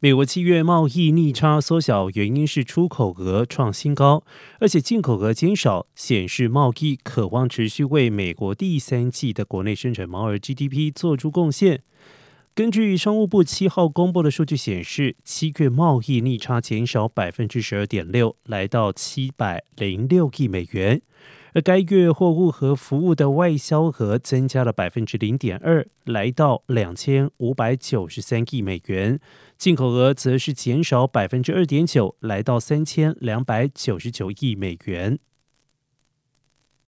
美国七月贸易逆差缩小，原因是出口额创新高，而且进口额减少，显示贸易渴望持续为美国第三季的国内生产毛额 GDP 做出贡献。根据商务部七号公布的数据显示，七月贸易逆差减少百分之十二点六，来到七百零六亿美元。而该月货物和服务的外销额增加了百分之零点二，来到两千五百九十三亿美元；进口额则是减少百分之二点九，来到三千两百九十九亿美元。